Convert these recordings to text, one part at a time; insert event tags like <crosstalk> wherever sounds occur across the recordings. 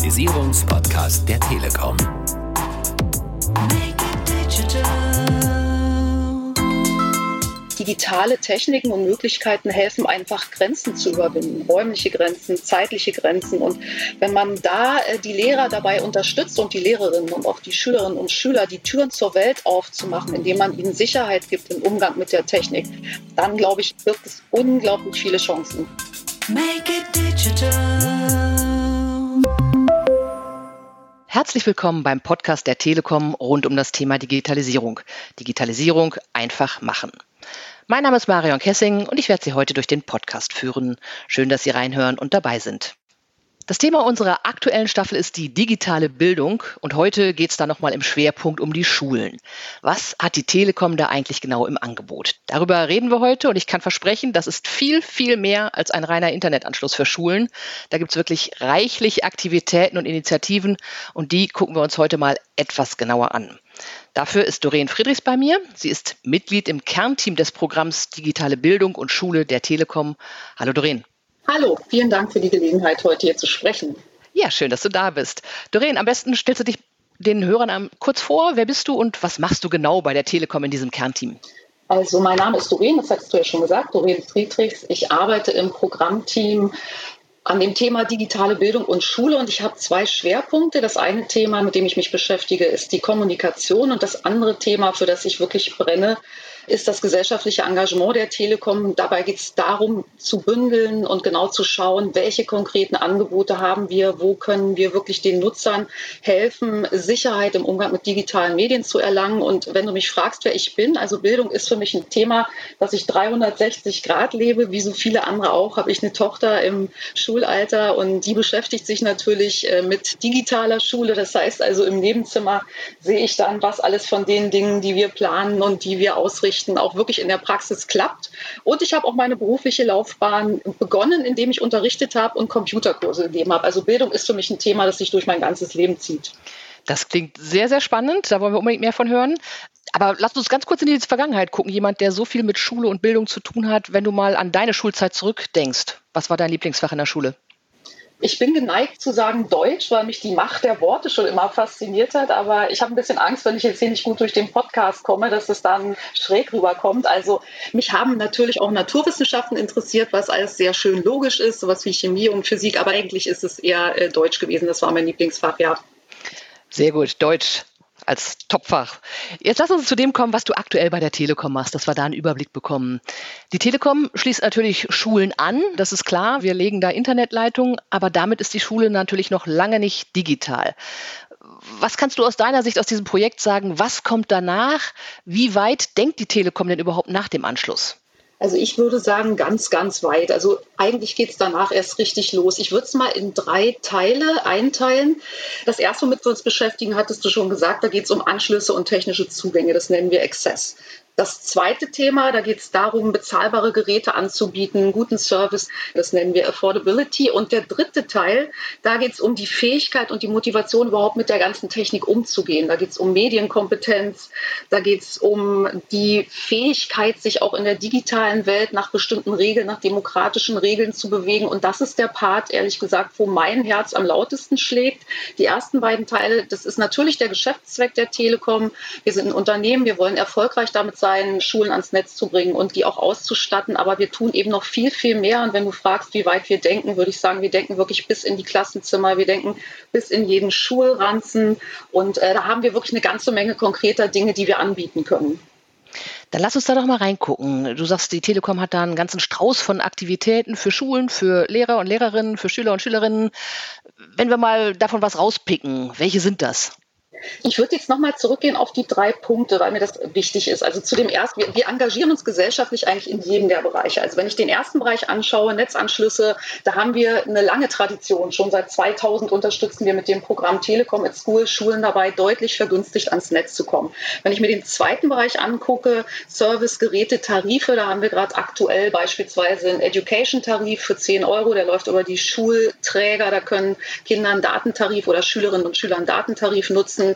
Digitalisierungspodcast der Telekom. Digitale Techniken und Möglichkeiten helfen einfach Grenzen zu überwinden, räumliche Grenzen, zeitliche Grenzen. Und wenn man da äh, die Lehrer dabei unterstützt und die Lehrerinnen und auch die Schülerinnen und Schüler, die Türen zur Welt aufzumachen, indem man ihnen Sicherheit gibt im Umgang mit der Technik, dann glaube ich, birgt es unglaublich viele Chancen. Make it digital. Herzlich willkommen beim Podcast der Telekom rund um das Thema Digitalisierung. Digitalisierung einfach machen. Mein Name ist Marion Kessing und ich werde Sie heute durch den Podcast führen. Schön, dass Sie reinhören und dabei sind. Das Thema unserer aktuellen Staffel ist die digitale Bildung und heute geht es da nochmal im Schwerpunkt um die Schulen. Was hat die Telekom da eigentlich genau im Angebot? Darüber reden wir heute und ich kann versprechen, das ist viel, viel mehr als ein reiner Internetanschluss für Schulen. Da gibt es wirklich reichlich Aktivitäten und Initiativen und die gucken wir uns heute mal etwas genauer an. Dafür ist Doreen Friedrichs bei mir. Sie ist Mitglied im Kernteam des Programms Digitale Bildung und Schule der Telekom. Hallo Doreen. Hallo, vielen Dank für die Gelegenheit, heute hier zu sprechen. Ja, schön, dass du da bist. Doreen, am besten stellst du dich den Hörern kurz vor. Wer bist du und was machst du genau bei der Telekom in diesem Kernteam? Also mein Name ist Doreen, das hast du ja schon gesagt, Doreen Friedrichs. Ich arbeite im Programmteam an dem Thema digitale Bildung und Schule und ich habe zwei Schwerpunkte. Das eine Thema, mit dem ich mich beschäftige, ist die Kommunikation und das andere Thema, für das ich wirklich brenne, ist das gesellschaftliche Engagement der Telekom. Dabei geht es darum, zu bündeln und genau zu schauen, welche konkreten Angebote haben wir, wo können wir wirklich den Nutzern helfen, Sicherheit im Umgang mit digitalen Medien zu erlangen. Und wenn du mich fragst, wer ich bin, also Bildung ist für mich ein Thema, das ich 360 Grad lebe, wie so viele andere auch, habe ich eine Tochter im Schulalter und die beschäftigt sich natürlich äh, mit digitaler Schule. Das heißt also im Nebenzimmer sehe ich dann, was alles von den Dingen, die wir planen und die wir ausrichten, Unterrichten auch wirklich in der Praxis klappt. Und ich habe auch meine berufliche Laufbahn begonnen, indem ich unterrichtet habe und Computerkurse gegeben habe. Also Bildung ist für mich ein Thema, das sich durch mein ganzes Leben zieht. Das klingt sehr, sehr spannend. Da wollen wir unbedingt mehr von hören. Aber lass uns ganz kurz in die Vergangenheit gucken. Jemand, der so viel mit Schule und Bildung zu tun hat, wenn du mal an deine Schulzeit zurückdenkst. Was war dein Lieblingsfach in der Schule? Ich bin geneigt zu sagen Deutsch, weil mich die Macht der Worte schon immer fasziniert hat. Aber ich habe ein bisschen Angst, wenn ich jetzt hier nicht gut durch den Podcast komme, dass es dann schräg rüberkommt. Also mich haben natürlich auch Naturwissenschaften interessiert, was alles sehr schön logisch ist, sowas wie Chemie und Physik. Aber eigentlich ist es eher äh, Deutsch gewesen. Das war mein Lieblingsfach, ja. Sehr gut, Deutsch als Topfach. Jetzt lass uns zu dem kommen, was du aktuell bei der Telekom machst, dass wir da einen Überblick bekommen. Die Telekom schließt natürlich Schulen an, das ist klar. Wir legen da Internetleitungen, aber damit ist die Schule natürlich noch lange nicht digital. Was kannst du aus deiner Sicht aus diesem Projekt sagen? Was kommt danach? Wie weit denkt die Telekom denn überhaupt nach dem Anschluss? Also ich würde sagen, ganz, ganz weit. Also eigentlich geht es danach erst richtig los. Ich würde es mal in drei Teile einteilen. Das erste, womit wir uns beschäftigen, hattest du schon gesagt, da geht es um Anschlüsse und technische Zugänge. Das nennen wir Access. Das zweite Thema, da geht es darum, bezahlbare Geräte anzubieten, guten Service, das nennen wir Affordability. Und der dritte Teil, da geht es um die Fähigkeit und die Motivation, überhaupt mit der ganzen Technik umzugehen. Da geht es um Medienkompetenz, da geht es um die Fähigkeit, sich auch in der digitalen Welt nach bestimmten Regeln, nach demokratischen Regeln zu bewegen. Und das ist der Part, ehrlich gesagt, wo mein Herz am lautesten schlägt. Die ersten beiden Teile, das ist natürlich der Geschäftszweck der Telekom. Wir sind ein Unternehmen, wir wollen erfolgreich damit sein, Schulen ans Netz zu bringen und die auch auszustatten. Aber wir tun eben noch viel, viel mehr. Und wenn du fragst, wie weit wir denken, würde ich sagen, wir denken wirklich bis in die Klassenzimmer, wir denken bis in jeden Schulranzen. Und äh, da haben wir wirklich eine ganze Menge konkreter Dinge, die wir anbieten können. Dann lass uns da doch mal reingucken. Du sagst, die Telekom hat da einen ganzen Strauß von Aktivitäten für Schulen, für Lehrer und Lehrerinnen, für Schüler und Schülerinnen. Wenn wir mal davon was rauspicken, welche sind das? Ich würde jetzt nochmal zurückgehen auf die drei Punkte, weil mir das wichtig ist. Also zu dem ersten, wir, wir, engagieren uns gesellschaftlich eigentlich in jedem der Bereiche. Also wenn ich den ersten Bereich anschaue, Netzanschlüsse, da haben wir eine lange Tradition. Schon seit 2000 unterstützen wir mit dem Programm Telekom at School Schulen dabei, deutlich vergünstigt ans Netz zu kommen. Wenn ich mir den zweiten Bereich angucke, Service, Geräte, Tarife, da haben wir gerade aktuell beispielsweise einen Education-Tarif für 10 Euro, der läuft über die Schulträger, da können Kinder einen Datentarif oder Schülerinnen und Schüler einen Datentarif nutzen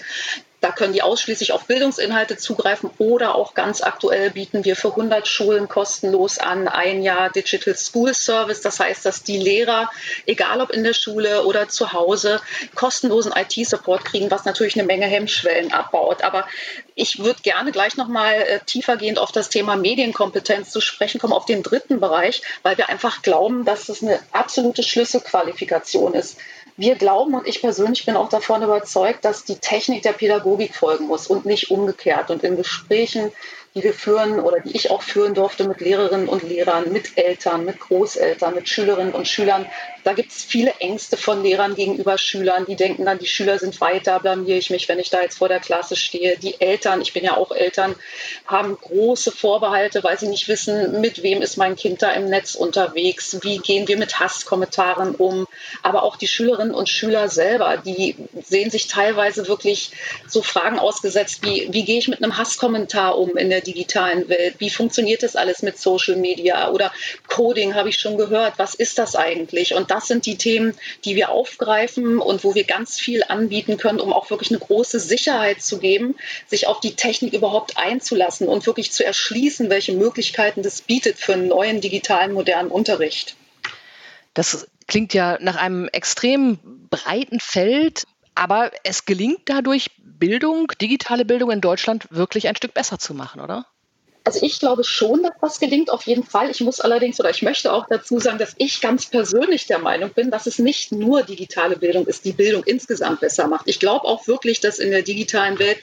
Da können die ausschließlich auf Bildungsinhalte zugreifen oder auch ganz aktuell bieten wir für 100 Schulen kostenlos an ein Jahr Digital School Service. Das heißt, dass die Lehrer, egal ob in der Schule oder zu Hause, kostenlosen IT-Support kriegen, was natürlich eine Menge Hemmschwellen abbaut. Aber ich würde gerne gleich nochmal äh, tiefergehend auf das Thema Medienkompetenz zu sprechen kommen, auf den dritten Bereich, weil wir einfach glauben, dass das eine absolute Schlüsselqualifikation ist. Wir glauben und ich persönlich bin auch davon überzeugt, dass die Technik der Pädagogik folgen muss und nicht umgekehrt. Und in Gesprächen die wir führen oder die ich auch führen durfte mit Lehrerinnen und Lehrern, mit Eltern, mit Großeltern, mit Schülerinnen und Schülern. Da gibt es viele Ängste von Lehrern gegenüber Schülern. Die denken dann, die Schüler sind weiter, blamiere ich mich, wenn ich da jetzt vor der Klasse stehe. Die Eltern, ich bin ja auch Eltern, haben große Vorbehalte, weil sie nicht wissen, mit wem ist mein Kind da im Netz unterwegs, wie gehen wir mit Hasskommentaren um. Aber auch die Schülerinnen und Schüler selber, die sehen sich teilweise wirklich so Fragen ausgesetzt wie, wie gehe ich mit einem Hasskommentar um in der digitalen Welt? Wie funktioniert das alles mit Social Media oder Coding habe ich schon gehört? Was ist das eigentlich? Und das sind die Themen, die wir aufgreifen und wo wir ganz viel anbieten können, um auch wirklich eine große Sicherheit zu geben, sich auf die Technik überhaupt einzulassen und wirklich zu erschließen, welche Möglichkeiten das bietet für einen neuen digitalen modernen Unterricht. Das klingt ja nach einem extrem breiten Feld, aber es gelingt dadurch, Bildung, digitale Bildung in Deutschland wirklich ein Stück besser zu machen, oder? Also ich glaube schon, dass das gelingt, auf jeden Fall. Ich muss allerdings oder ich möchte auch dazu sagen, dass ich ganz persönlich der Meinung bin, dass es nicht nur digitale Bildung ist, die Bildung insgesamt besser macht. Ich glaube auch wirklich, dass in der digitalen Welt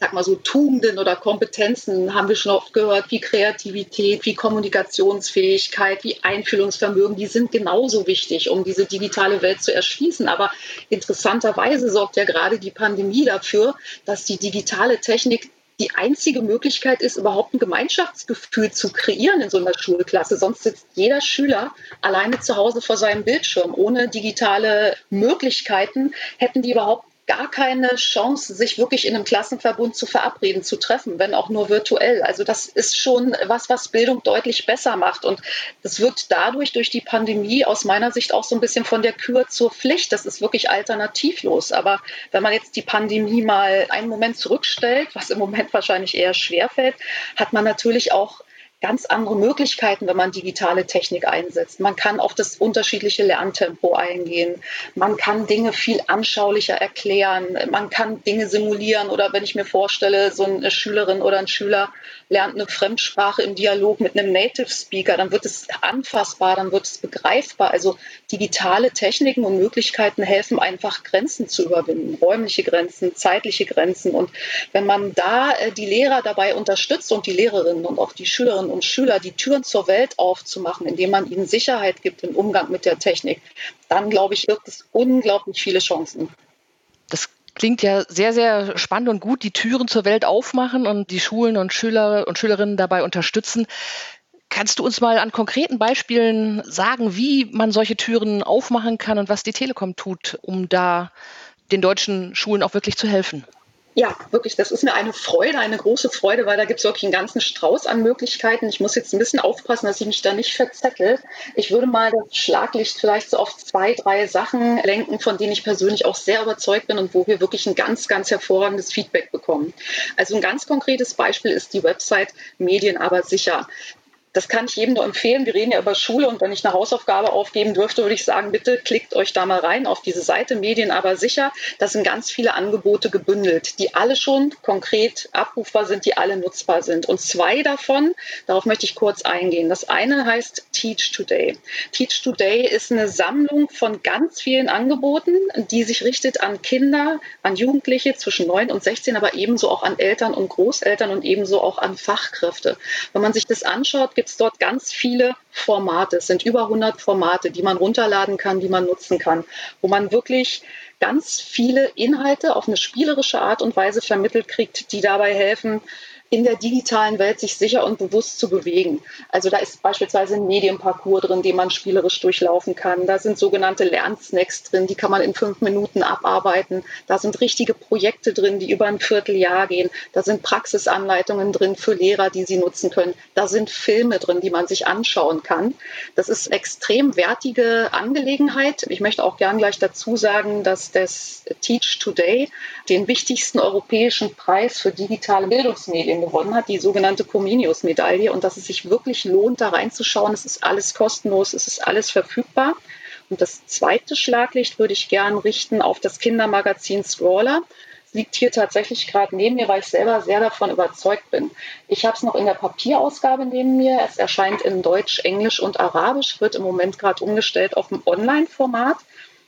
sag mal so Tugenden oder Kompetenzen haben wir schon oft gehört, wie Kreativität, wie Kommunikationsfähigkeit, wie Einfühlungsvermögen, die sind genauso wichtig, um diese digitale Welt zu erschließen. Aber interessanterweise sorgt ja gerade die Pandemie dafür, dass die digitale Technik die einzige Möglichkeit ist, überhaupt ein Gemeinschaftsgefühl zu kreieren in so einer Schulklasse. Sonst sitzt jeder Schüler alleine zu Hause vor seinem Bildschirm. Ohne digitale Möglichkeiten hätten die überhaupt gar keine Chance, sich wirklich in einem Klassenverbund zu verabreden, zu treffen, wenn auch nur virtuell. Also das ist schon was, was Bildung deutlich besser macht. Und das wird dadurch, durch die Pandemie, aus meiner Sicht auch so ein bisschen von der Kür zur Pflicht. Das ist wirklich alternativlos. Aber wenn man jetzt die Pandemie mal einen Moment zurückstellt, was im Moment wahrscheinlich eher schwerfällt, hat man natürlich auch ganz andere Möglichkeiten, wenn man digitale Technik einsetzt. Man kann auf das unterschiedliche Lerntempo eingehen. Man kann Dinge viel anschaulicher erklären. Man kann Dinge simulieren. Oder wenn ich mir vorstelle, so eine Schülerin oder ein Schüler lernt eine Fremdsprache im Dialog mit einem Native Speaker, dann wird es anfassbar, dann wird es begreifbar. Also digitale Techniken und Möglichkeiten helfen einfach Grenzen zu überwinden, räumliche Grenzen, zeitliche Grenzen. Und wenn man da äh, die Lehrer dabei unterstützt und die Lehrerinnen und auch die Schülerinnen und Schüler die Türen zur Welt aufzumachen, indem man ihnen Sicherheit gibt im Umgang mit der Technik, dann glaube ich, wirkt es unglaublich viele Chancen. Das klingt ja sehr, sehr spannend und gut, die Türen zur Welt aufmachen und die Schulen und Schüler und Schülerinnen dabei unterstützen. Kannst du uns mal an konkreten Beispielen sagen, wie man solche Türen aufmachen kann und was die Telekom tut, um da den deutschen Schulen auch wirklich zu helfen? Ja, wirklich, das ist mir eine Freude, eine große Freude, weil da gibt es wirklich einen ganzen Strauß an Möglichkeiten. Ich muss jetzt ein bisschen aufpassen, dass ich mich da nicht verzettel. Ich würde mal das Schlaglicht vielleicht so auf zwei, drei Sachen lenken, von denen ich persönlich auch sehr überzeugt bin und wo wir wirklich ein ganz, ganz hervorragendes Feedback bekommen. Also ein ganz konkretes Beispiel ist die Website Medien aber sicher das kann ich jedem nur empfehlen. Wir reden ja über Schule und wenn ich eine Hausaufgabe aufgeben dürfte, würde ich sagen, bitte klickt euch da mal rein auf diese Seite Medien aber sicher. Da sind ganz viele Angebote gebündelt, die alle schon konkret abrufbar sind, die alle nutzbar sind. Und zwei davon, darauf möchte ich kurz eingehen. Das eine heißt Teach Today. Teach Today ist eine Sammlung von ganz vielen Angeboten, die sich richtet an Kinder, an Jugendliche zwischen 9 und 16, aber ebenso auch an Eltern und Großeltern und ebenso auch an Fachkräfte. Wenn man sich das anschaut, gibt es dort ganz viele Formate. Es sind über 100 Formate, die man runterladen kann, die man nutzen kann, wo man wirklich ganz viele Inhalte auf eine spielerische Art und Weise vermittelt kriegt, die dabei helfen, in der digitalen Welt sich sicher und bewusst zu bewegen. Also da ist beispielsweise ein Medienparcours drin, den man spielerisch durchlaufen kann. Da sind sogenannte Lernsnacks drin, die kann man in fünf Minuten abarbeiten. Da sind richtige Projekte drin, die über ein Vierteljahr gehen. Da sind Praxisanleitungen drin für Lehrer, die sie nutzen können. Da sind Filme drin, die man sich anschauen kann. Das ist eine extrem wertige Angelegenheit. Ich möchte auch gern gleich dazu sagen, dass das Teach Today den wichtigsten europäischen Preis für digitale Bildungsmedien gewonnen hat, die sogenannte Comenius-Medaille, und dass es sich wirklich lohnt, da reinzuschauen. Es ist alles kostenlos, es ist alles verfügbar. Und das zweite Schlaglicht würde ich gern richten auf das Kindermagazin Scroller liegt hier tatsächlich gerade neben mir, weil ich selber sehr davon überzeugt bin. Ich habe es noch in der Papierausgabe neben mir. Es erscheint in Deutsch, Englisch und Arabisch, wird im Moment gerade umgestellt auf ein Online-Format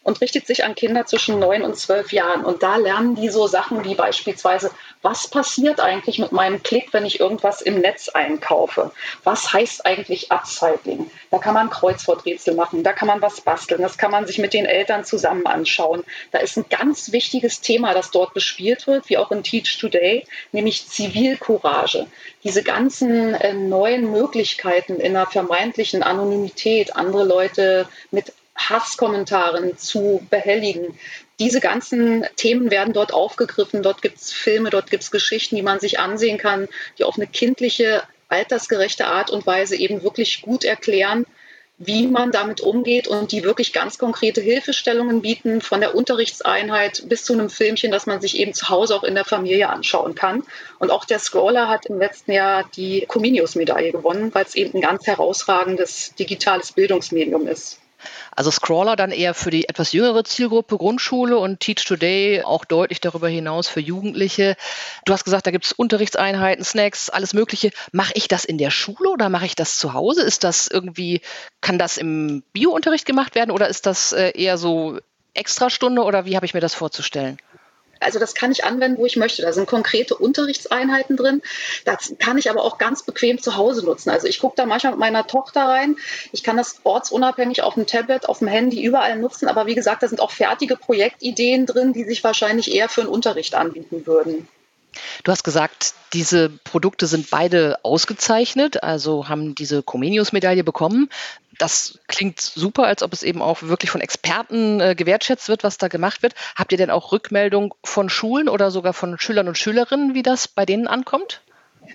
und richtet sich an Kinder zwischen neun und zwölf Jahren. Und da lernen die so Sachen wie beispielsweise, was passiert eigentlich mit meinem Klick, wenn ich irgendwas im Netz einkaufe? Was heißt eigentlich Upcycling? Da kann man Kreuzworträtsel machen, da kann man was basteln, das kann man sich mit den Eltern zusammen anschauen. Da ist ein ganz wichtiges Thema, das dort bespielt wird, wie auch in Teach Today, nämlich Zivilcourage. Diese ganzen äh, neuen Möglichkeiten in einer vermeintlichen Anonymität, andere Leute mit Hasskommentaren zu behelligen. Diese ganzen Themen werden dort aufgegriffen. Dort gibt es Filme, dort gibt es Geschichten, die man sich ansehen kann, die auf eine kindliche, altersgerechte Art und Weise eben wirklich gut erklären, wie man damit umgeht und die wirklich ganz konkrete Hilfestellungen bieten, von der Unterrichtseinheit bis zu einem Filmchen, das man sich eben zu Hause auch in der Familie anschauen kann. Und auch der Scroller hat im letzten Jahr die Comenius-Medaille gewonnen, weil es eben ein ganz herausragendes digitales Bildungsmedium ist. Also Scrawler dann eher für die etwas jüngere Zielgruppe Grundschule und Teach Today auch deutlich darüber hinaus für Jugendliche. Du hast gesagt, da gibt es Unterrichtseinheiten, Snacks, alles Mögliche. Mache ich das in der Schule oder mache ich das zu Hause? Ist das irgendwie, kann das im Biounterricht gemacht werden oder ist das äh, eher so Extrastunde oder wie habe ich mir das vorzustellen? Also das kann ich anwenden, wo ich möchte. Da sind konkrete Unterrichtseinheiten drin. Das kann ich aber auch ganz bequem zu Hause nutzen. Also ich gucke da manchmal mit meiner Tochter rein. Ich kann das ortsunabhängig auf dem Tablet, auf dem Handy überall nutzen. Aber wie gesagt, da sind auch fertige Projektideen drin, die sich wahrscheinlich eher für einen Unterricht anbieten würden. Du hast gesagt, diese Produkte sind beide ausgezeichnet, also haben diese Comenius-Medaille bekommen. Das klingt super, als ob es eben auch wirklich von Experten äh, gewertschätzt wird, was da gemacht wird. Habt ihr denn auch Rückmeldung von Schulen oder sogar von Schülern und Schülerinnen, wie das bei denen ankommt?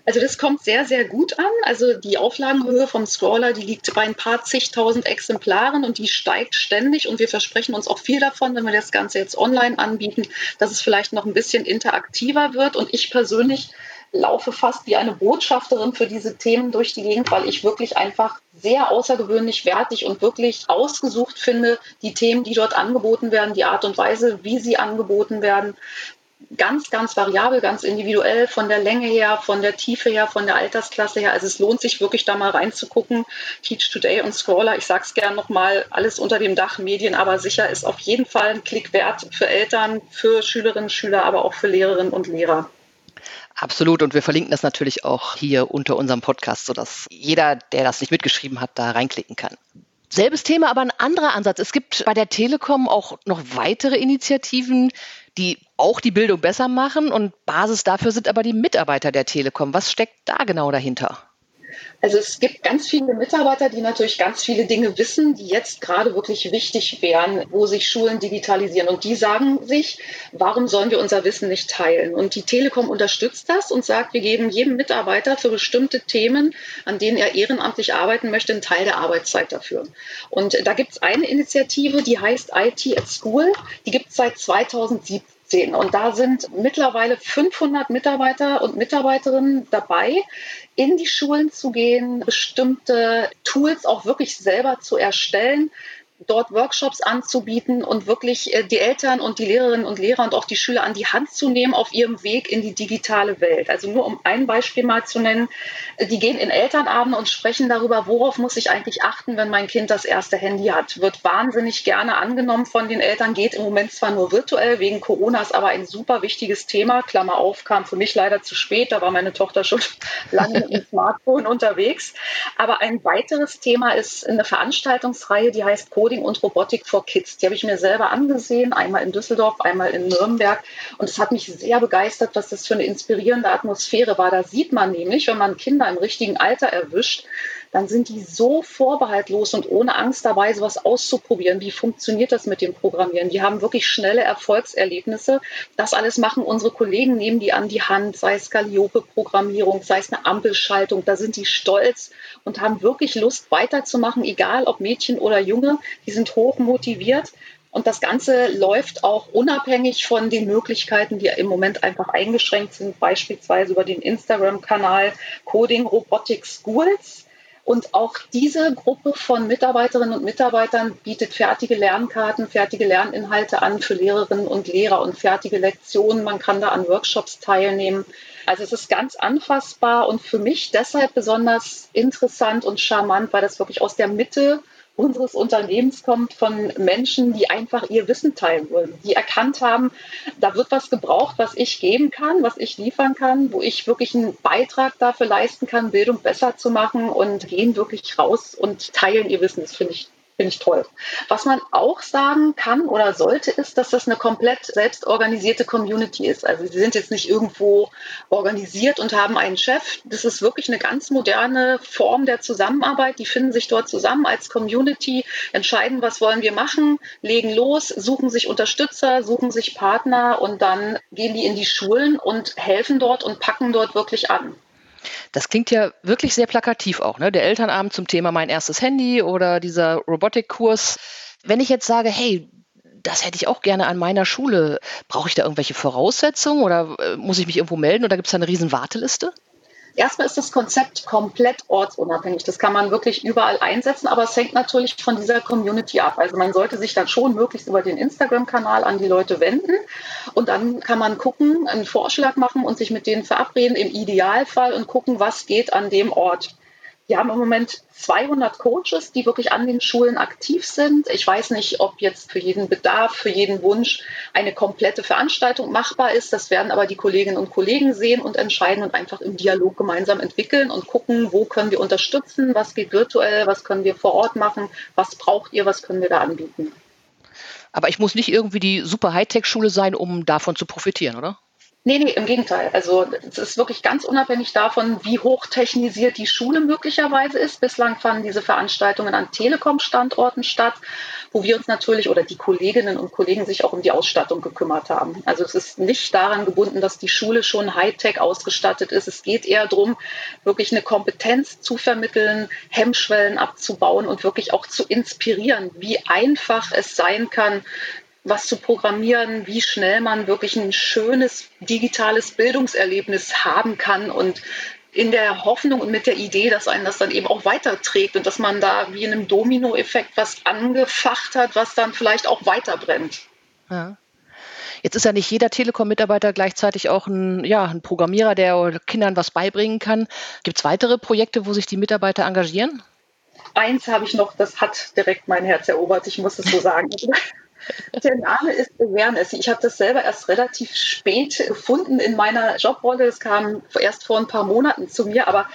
Also das kommt sehr, sehr gut an. Also die Auflagenhöhe vom Scroller, die liegt bei ein paar zigtausend Exemplaren und die steigt ständig und wir versprechen uns auch viel davon, wenn wir das Ganze jetzt online anbieten, dass es vielleicht noch ein bisschen interaktiver wird. Und ich persönlich laufe fast wie eine Botschafterin für diese Themen durch die Gegend, weil ich wirklich einfach sehr außergewöhnlich wertig und wirklich ausgesucht finde, die Themen, die dort angeboten werden, die Art und Weise, wie sie angeboten werden, ganz, ganz variabel, ganz individuell von der Länge her, von der Tiefe her, von der Altersklasse her. Also es lohnt sich wirklich da mal reinzugucken. Teach Today und Scroller, ich sage es gerne nochmal, alles unter dem Dach Medien, aber sicher ist auf jeden Fall ein Klick wert für Eltern, für Schülerinnen, Schüler, aber auch für Lehrerinnen und Lehrer. Absolut. Und wir verlinken das natürlich auch hier unter unserem Podcast, sodass jeder, der das nicht mitgeschrieben hat, da reinklicken kann. Selbes Thema, aber ein anderer Ansatz. Es gibt bei der Telekom auch noch weitere Initiativen, die auch die Bildung besser machen und Basis dafür sind aber die Mitarbeiter der Telekom. Was steckt da genau dahinter? Also es gibt ganz viele Mitarbeiter, die natürlich ganz viele Dinge wissen, die jetzt gerade wirklich wichtig wären, wo sich Schulen digitalisieren. Und die sagen sich, warum sollen wir unser Wissen nicht teilen? Und die Telekom unterstützt das und sagt, wir geben jedem Mitarbeiter für bestimmte Themen, an denen er ehrenamtlich arbeiten möchte, einen Teil der Arbeitszeit dafür. Und da gibt es eine Initiative, die heißt IT at School. Die gibt es seit 2017. 2017. Und da sind mittlerweile 500 Mitarbeiter und Mitarbeiterinnen dabei, in die Schulen zu gehen, bestimmte Tools auch wirklich selber zu erstellen, dort Workshops anzubieten und wirklich äh, die Eltern und die Lehrerinnen und Lehrer und auch die Schüler an die Hand zu nehmen auf ihrem Weg in die digitale Welt. Also nur um ein Beispiel mal zu nennen, äh, die gehen in Elternabende und sprechen darüber, worauf muss ich eigentlich achten, wenn mein Kind das erste Handy hat. Wird wahnsinnig gerne angenommen von den Eltern, geht im Moment zwar nur virtuell, wegen Corona ist aber ein super wichtiges Thema. Klammer auf, kam für mich leider zu spät, da war meine Tochter schon <laughs> lange mit dem Smartphone unterwegs. Aber ein weiteres Thema ist eine Veranstaltungsreihe, die heißt Code Coding und Robotik for Kids. Die habe ich mir selber angesehen, einmal in Düsseldorf, einmal in Nürnberg. Und es hat mich sehr begeistert, was das für eine inspirierende Atmosphäre war. Da sieht man nämlich, wenn man Kinder im richtigen Alter erwischt, dann sind die so vorbehaltlos und ohne Angst dabei, sowas auszuprobieren. Wie funktioniert das mit dem Programmieren? Die haben wirklich schnelle Erfolgserlebnisse. Das alles machen unsere Kollegen, nehmen die an die Hand, sei es Calliope-Programmierung, sei es eine Ampelschaltung. Da sind die stolz und haben wirklich Lust weiterzumachen, egal ob Mädchen oder Junge. Die sind hoch motiviert. Und das Ganze läuft auch unabhängig von den Möglichkeiten, die im Moment einfach eingeschränkt sind, beispielsweise über den Instagram-Kanal Coding Robotics Schools. Und auch diese Gruppe von Mitarbeiterinnen und Mitarbeitern bietet fertige Lernkarten, fertige Lerninhalte an für Lehrerinnen und Lehrer und fertige Lektionen. Man kann da an Workshops teilnehmen. Also es ist ganz anfassbar und für mich deshalb besonders interessant und charmant, weil das wirklich aus der Mitte unseres Unternehmens kommt von Menschen, die einfach ihr Wissen teilen wollen, die erkannt haben, da wird was gebraucht, was ich geben kann, was ich liefern kann, wo ich wirklich einen Beitrag dafür leisten kann, Bildung besser zu machen und gehen wirklich raus und teilen ihr Wissen. Das finde ich Finde ich toll. Was man auch sagen kann oder sollte, ist, dass das eine komplett selbstorganisierte Community ist. Also sie sind jetzt nicht irgendwo organisiert und haben einen Chef. Das ist wirklich eine ganz moderne Form der Zusammenarbeit. Die finden sich dort zusammen als Community, entscheiden, was wollen wir machen, legen los, suchen sich Unterstützer, suchen sich Partner und dann gehen die in die Schulen und helfen dort und packen dort wirklich an. Das klingt ja wirklich sehr plakativ auch, ne? Der Elternabend zum Thema mein erstes Handy oder dieser Robotikkurs. Wenn ich jetzt sage, hey, das hätte ich auch gerne an meiner Schule. Brauche ich da irgendwelche Voraussetzungen oder äh, muss ich mich irgendwo melden oder gibt es da eine riesen Warteliste? Erstmal ist das Konzept komplett ortsunabhängig. Das kann man wirklich überall einsetzen, aber es hängt natürlich von dieser Community ab. Also man sollte sich dann schon möglichst über den Instagram-Kanal an die Leute wenden und dann kann man gucken, einen Vorschlag machen und sich mit denen verabreden im Idealfall und gucken, was geht an dem Ort. Wir haben im Moment 200 Coaches, die wirklich an den Schulen aktiv sind. Ich weiß nicht, ob jetzt für jeden Bedarf, für jeden Wunsch eine komplette Veranstaltung machbar ist. Das werden aber die Kolleginnen und Kollegen sehen und entscheiden und einfach im Dialog gemeinsam entwickeln und gucken, wo können wir unterstützen, was geht virtuell, was können wir vor Ort machen, was braucht ihr, was können wir da anbieten. Aber ich muss nicht irgendwie die super Hightech-Schule sein, um davon zu profitieren, oder? Nee, nee, im Gegenteil. Also es ist wirklich ganz unabhängig davon, wie hoch technisiert die Schule möglicherweise ist. Bislang fanden diese Veranstaltungen an Telekom-Standorten statt, wo wir uns natürlich oder die Kolleginnen und Kollegen sich auch um die Ausstattung gekümmert haben. Also es ist nicht daran gebunden, dass die Schule schon Hightech ausgestattet ist. Es geht eher darum, wirklich eine Kompetenz zu vermitteln, Hemmschwellen abzubauen und wirklich auch zu inspirieren, wie einfach es sein kann, was zu programmieren, wie schnell man wirklich ein schönes digitales Bildungserlebnis haben kann und in der Hoffnung und mit der Idee, dass einen das dann eben auch weiterträgt und dass man da wie in einem Dominoeffekt was angefacht hat, was dann vielleicht auch weiterbrennt. Ja. Jetzt ist ja nicht jeder Telekom-Mitarbeiter gleichzeitig auch ein, ja, ein Programmierer, der Kindern was beibringen kann. Gibt es weitere Projekte, wo sich die Mitarbeiter engagieren? Eins habe ich noch, das hat direkt mein Herz erobert, ich muss es so sagen. <laughs> Der Name ist Awareness. Ich habe das selber erst relativ spät gefunden in meiner Jobrolle. Es kam erst vor ein paar Monaten zu mir, aber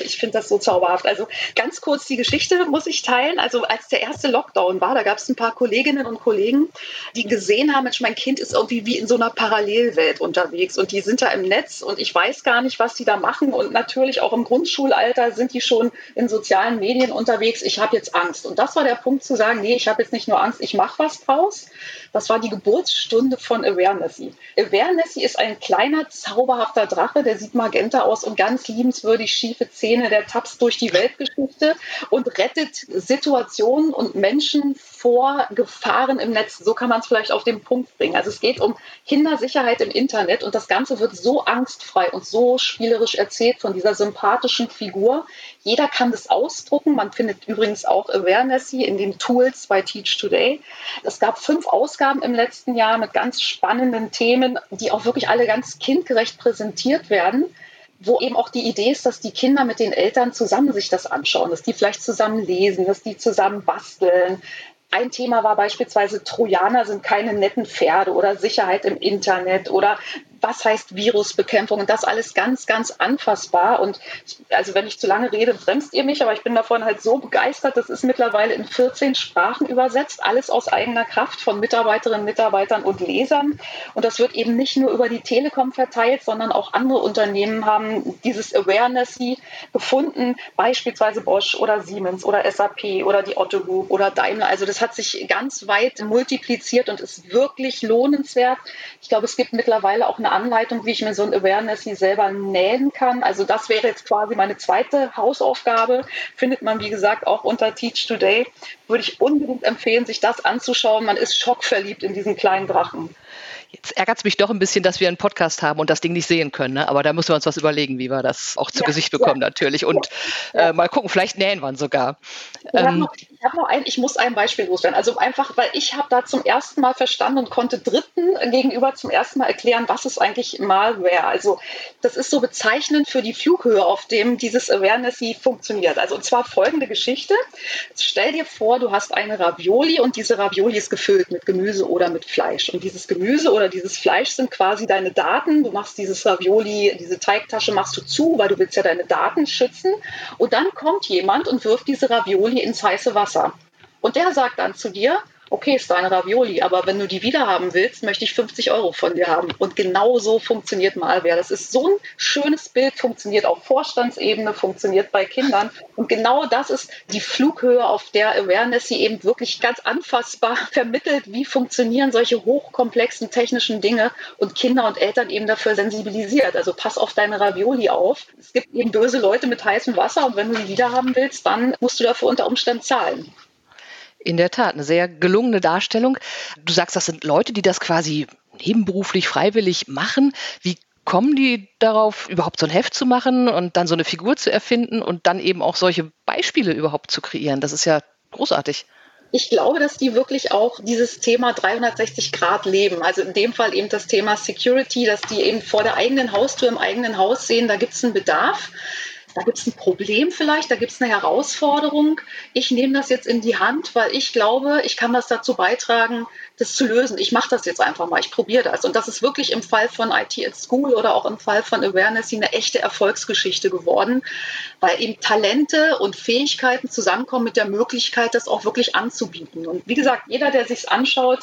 ich finde das so zauberhaft. Also ganz kurz die Geschichte muss ich teilen. Also als der erste Lockdown war, da gab es ein paar Kolleginnen und Kollegen, die gesehen haben, Mensch, mein Kind ist irgendwie wie in so einer Parallelwelt unterwegs und die sind da im Netz und ich weiß gar nicht, was die da machen. Und natürlich auch im Grundschulalter sind die schon in sozialen Medien unterwegs. Ich habe jetzt Angst. Und das war der Punkt zu sagen, nee, ich habe jetzt nicht nur Angst, ich mache was draus raus. Das war die Geburtsstunde von Awarenessy. Awarenessy ist ein kleiner, zauberhafter Drache, der sieht magenta aus und ganz liebenswürdig schiefe Zähne. Der tapst durch die Weltgeschichte und rettet Situationen und Menschen vor Gefahren im Netz. So kann man es vielleicht auf den Punkt bringen. Also es geht um Kindersicherheit im Internet und das Ganze wird so angstfrei und so spielerisch erzählt von dieser sympathischen Figur. Jeder kann das ausdrucken. Man findet übrigens auch Awarenessy in den Tools bei Teach Today. Es gab fünf Ausgaben im letzten Jahr mit ganz spannenden Themen, die auch wirklich alle ganz kindgerecht präsentiert werden wo eben auch die Idee ist, dass die Kinder mit den Eltern zusammen sich das anschauen, dass die vielleicht zusammen lesen, dass die zusammen basteln, ein Thema war beispielsweise, Trojaner sind keine netten Pferde oder Sicherheit im Internet oder was heißt Virusbekämpfung und das alles ganz, ganz anfassbar. Und also wenn ich zu lange rede, bremst ihr mich, aber ich bin davon halt so begeistert. Das ist mittlerweile in 14 Sprachen übersetzt, alles aus eigener Kraft von Mitarbeiterinnen, Mitarbeitern und Lesern. Und das wird eben nicht nur über die Telekom verteilt, sondern auch andere Unternehmen haben dieses Awareness gefunden, beispielsweise Bosch oder Siemens oder SAP oder die Otto Group oder Daimler. Also das hat sich ganz weit multipliziert und ist wirklich lohnenswert. Ich glaube, es gibt mittlerweile auch eine Anleitung, wie ich mir so ein Awareness selber nähen kann. Also das wäre jetzt quasi meine zweite Hausaufgabe. Findet man, wie gesagt, auch unter Teach Today. Würde ich unbedingt empfehlen, sich das anzuschauen. Man ist schockverliebt in diesen kleinen Drachen. Jetzt ärgert es mich doch ein bisschen, dass wir einen Podcast haben und das Ding nicht sehen können. Ne? Aber da müssen wir uns was überlegen, wie wir das auch zu ja, Gesicht bekommen ja. natürlich. Und ja. äh, mal gucken, vielleicht nähen wir ihn sogar. Ich ähm, habe noch, hab noch, ein, ich muss ein Beispiel loswerden. Also einfach, weil ich habe da zum ersten Mal verstanden und konnte Dritten gegenüber zum ersten Mal erklären, was ist eigentlich Malware. Also das ist so bezeichnend für die Flughöhe, auf dem dieses Awareness funktioniert. Also und zwar folgende Geschichte. Stell dir vor, du hast eine Ravioli und diese Ravioli ist gefüllt mit Gemüse oder mit Fleisch. Und dieses Gemüse oder oder dieses Fleisch sind quasi deine Daten. Du machst dieses Ravioli, diese Teigtasche machst du zu, weil du willst ja deine Daten schützen. Und dann kommt jemand und wirft diese Ravioli ins heiße Wasser. Und der sagt dann zu dir, okay, ist deine Ravioli, aber wenn du die wieder haben willst, möchte ich 50 Euro von dir haben. Und genau so funktioniert Malware. Das ist so ein schönes Bild, funktioniert auf Vorstandsebene, funktioniert bei Kindern. Und genau das ist die Flughöhe, auf der Awareness sie eben wirklich ganz anfassbar <laughs> vermittelt, wie funktionieren solche hochkomplexen technischen Dinge und Kinder und Eltern eben dafür sensibilisiert. Also pass auf deine Ravioli auf. Es gibt eben böse Leute mit heißem Wasser und wenn du die wieder haben willst, dann musst du dafür unter Umständen zahlen. In der Tat, eine sehr gelungene Darstellung. Du sagst, das sind Leute, die das quasi nebenberuflich, freiwillig machen. Wie kommen die darauf, überhaupt so ein Heft zu machen und dann so eine Figur zu erfinden und dann eben auch solche Beispiele überhaupt zu kreieren? Das ist ja großartig. Ich glaube, dass die wirklich auch dieses Thema 360 Grad leben. Also in dem Fall eben das Thema Security, dass die eben vor der eigenen Haustür im eigenen Haus sehen, da gibt es einen Bedarf da gibt es ein Problem vielleicht, da gibt es eine Herausforderung. Ich nehme das jetzt in die Hand, weil ich glaube, ich kann das dazu beitragen, das zu lösen. Ich mache das jetzt einfach mal, ich probiere das. Und das ist wirklich im Fall von IT at School oder auch im Fall von Awareness eine echte Erfolgsgeschichte geworden, weil eben Talente und Fähigkeiten zusammenkommen mit der Möglichkeit, das auch wirklich anzubieten. Und wie gesagt, jeder, der sich anschaut,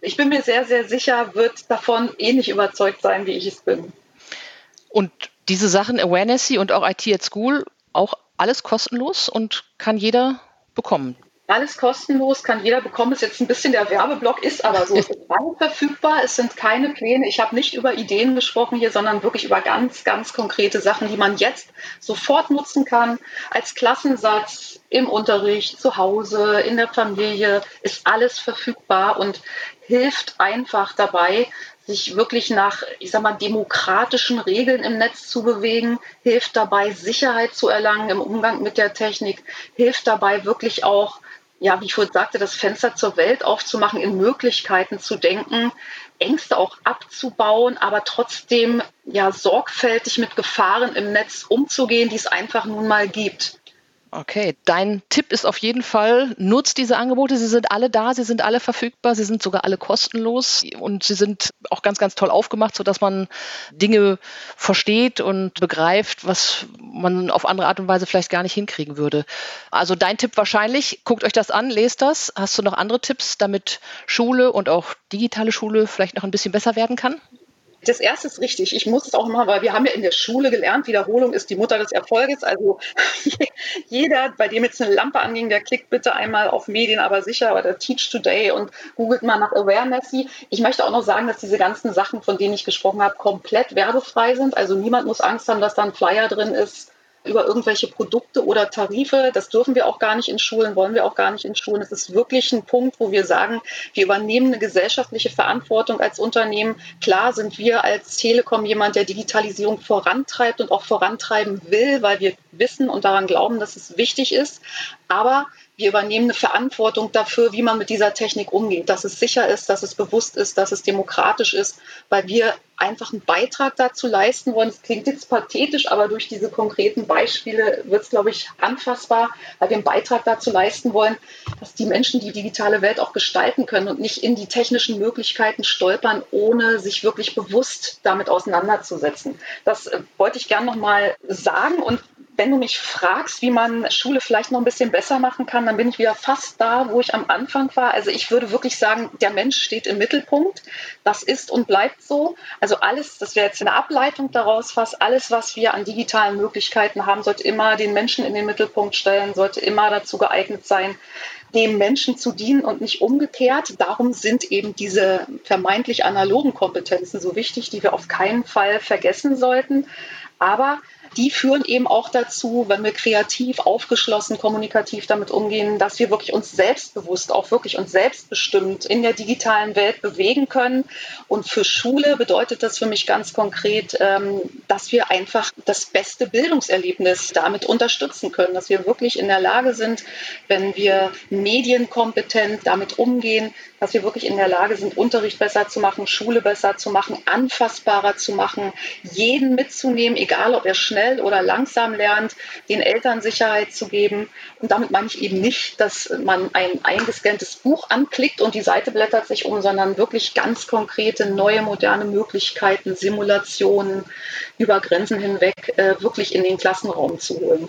ich bin mir sehr, sehr sicher, wird davon ähnlich überzeugt sein, wie ich es bin. Und diese Sachen, Awareness und auch IT at School, auch alles kostenlos und kann jeder bekommen. Alles kostenlos, kann jeder bekommen. Ist jetzt ein bisschen der Werbeblock, ist aber so. Es ist frei verfügbar, es sind keine Pläne. Ich habe nicht über Ideen gesprochen hier, sondern wirklich über ganz, ganz konkrete Sachen, die man jetzt sofort nutzen kann. Als Klassensatz, im Unterricht, zu Hause, in der Familie, ist alles verfügbar und hilft einfach dabei, sich wirklich nach, ich sag mal, demokratischen Regeln im Netz zu bewegen, hilft dabei, Sicherheit zu erlangen im Umgang mit der Technik, hilft dabei wirklich auch, ja, wie ich vorhin sagte, das Fenster zur Welt aufzumachen, in Möglichkeiten zu denken, Ängste auch abzubauen, aber trotzdem ja sorgfältig mit Gefahren im Netz umzugehen, die es einfach nun mal gibt. Okay, dein Tipp ist auf jeden Fall, nutzt diese Angebote. Sie sind alle da, sie sind alle verfügbar, sie sind sogar alle kostenlos und sie sind auch ganz, ganz toll aufgemacht, sodass man Dinge versteht und begreift, was man auf andere Art und Weise vielleicht gar nicht hinkriegen würde. Also dein Tipp wahrscheinlich, guckt euch das an, lest das. Hast du noch andere Tipps, damit Schule und auch digitale Schule vielleicht noch ein bisschen besser werden kann? Das erste ist richtig. Ich muss es auch mal, weil wir haben ja in der Schule gelernt, Wiederholung ist die Mutter des Erfolges. Also <laughs> jeder, bei dem jetzt eine Lampe anging, der klickt bitte einmal auf Medien, aber sicher oder Teach Today und googelt mal nach Awareness. Ich möchte auch noch sagen, dass diese ganzen Sachen, von denen ich gesprochen habe, komplett werbefrei sind. Also niemand muss Angst haben, dass da ein Flyer drin ist über irgendwelche Produkte oder Tarife. Das dürfen wir auch gar nicht in Schulen, wollen wir auch gar nicht in Schulen. Es ist wirklich ein Punkt, wo wir sagen, wir übernehmen eine gesellschaftliche Verantwortung als Unternehmen. Klar sind wir als Telekom jemand, der Digitalisierung vorantreibt und auch vorantreiben will, weil wir wissen und daran glauben, dass es wichtig ist. Aber wir übernehmen eine Verantwortung dafür, wie man mit dieser Technik umgeht, dass es sicher ist, dass es bewusst ist, dass es demokratisch ist, weil wir einfach einen Beitrag dazu leisten wollen. Es klingt jetzt pathetisch, aber durch diese konkreten Beispiele wird es, glaube ich, anfassbar, weil wir einen Beitrag dazu leisten wollen, dass die Menschen die digitale Welt auch gestalten können und nicht in die technischen Möglichkeiten stolpern, ohne sich wirklich bewusst damit auseinanderzusetzen. Das äh, wollte ich gerne noch mal sagen und wenn du mich fragst, wie man Schule vielleicht noch ein bisschen besser machen kann, dann bin ich wieder fast da, wo ich am Anfang war. Also ich würde wirklich sagen, der Mensch steht im Mittelpunkt. Das ist und bleibt so. Alles, das wäre jetzt eine Ableitung daraus fast, alles, was wir an digitalen Möglichkeiten haben, sollte immer den Menschen in den Mittelpunkt stellen, sollte immer dazu geeignet sein, dem Menschen zu dienen und nicht umgekehrt. Darum sind eben diese vermeintlich analogen Kompetenzen so wichtig, die wir auf keinen Fall vergessen sollten. Aber die führen eben auch dazu, wenn wir kreativ, aufgeschlossen, kommunikativ damit umgehen, dass wir wirklich uns selbstbewusst, auch wirklich uns selbstbestimmt in der digitalen Welt bewegen können. Und für Schule bedeutet das für mich ganz konkret, ähm, dass wir einfach das beste Bildungserlebnis damit unterstützen können, dass wir wirklich in der Lage sind, wenn wir medienkompetent damit umgehen, dass wir wirklich in der Lage sind, Unterricht besser zu machen, Schule besser zu machen, anfassbarer zu machen, jeden mitzunehmen, egal ob er schnell oder langsam lernt, den Eltern Sicherheit zu geben. Und damit meine ich eben nicht, dass man ein eingescanntes Buch anklickt und die Seite blättert sich um, sondern wirklich ganz konkrete, neue, moderne Möglichkeiten, Simulationen über Grenzen hinweg äh, wirklich in den Klassenraum zu holen.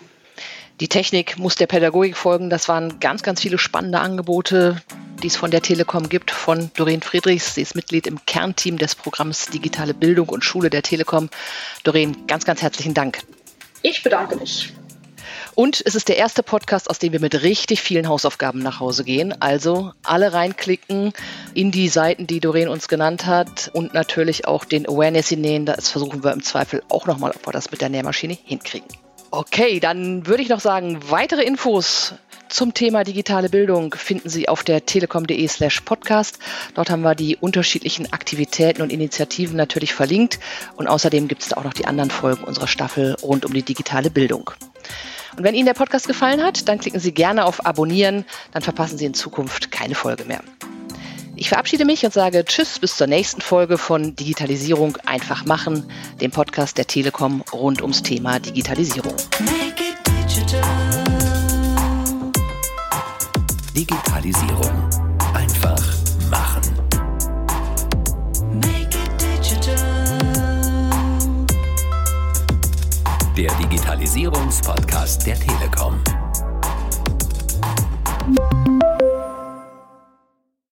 Die Technik muss der Pädagogik folgen. Das waren ganz, ganz viele spannende Angebote, die es von der Telekom gibt, von Doreen Friedrichs. Sie ist Mitglied im Kernteam des Programms Digitale Bildung und Schule der Telekom. Doreen, ganz, ganz herzlichen Dank. Ich bedanke mich. Und es ist der erste Podcast, aus dem wir mit richtig vielen Hausaufgaben nach Hause gehen. Also alle reinklicken in die Seiten, die Doreen uns genannt hat und natürlich auch den Awareness nähen. Das versuchen wir im Zweifel auch nochmal, ob wir das mit der Nährmaschine hinkriegen. Okay, dann würde ich noch sagen, weitere Infos zum Thema digitale Bildung finden Sie auf der telekom.de slash podcast. Dort haben wir die unterschiedlichen Aktivitäten und Initiativen natürlich verlinkt. Und außerdem gibt es da auch noch die anderen Folgen unserer Staffel rund um die digitale Bildung. Und wenn Ihnen der Podcast gefallen hat, dann klicken Sie gerne auf Abonnieren, dann verpassen Sie in Zukunft keine Folge mehr. Ich verabschiede mich und sage Tschüss bis zur nächsten Folge von Digitalisierung einfach machen, dem Podcast der Telekom rund ums Thema Digitalisierung. Digitalisierung einfach machen. Der Digitalisierungspodcast der Telekom.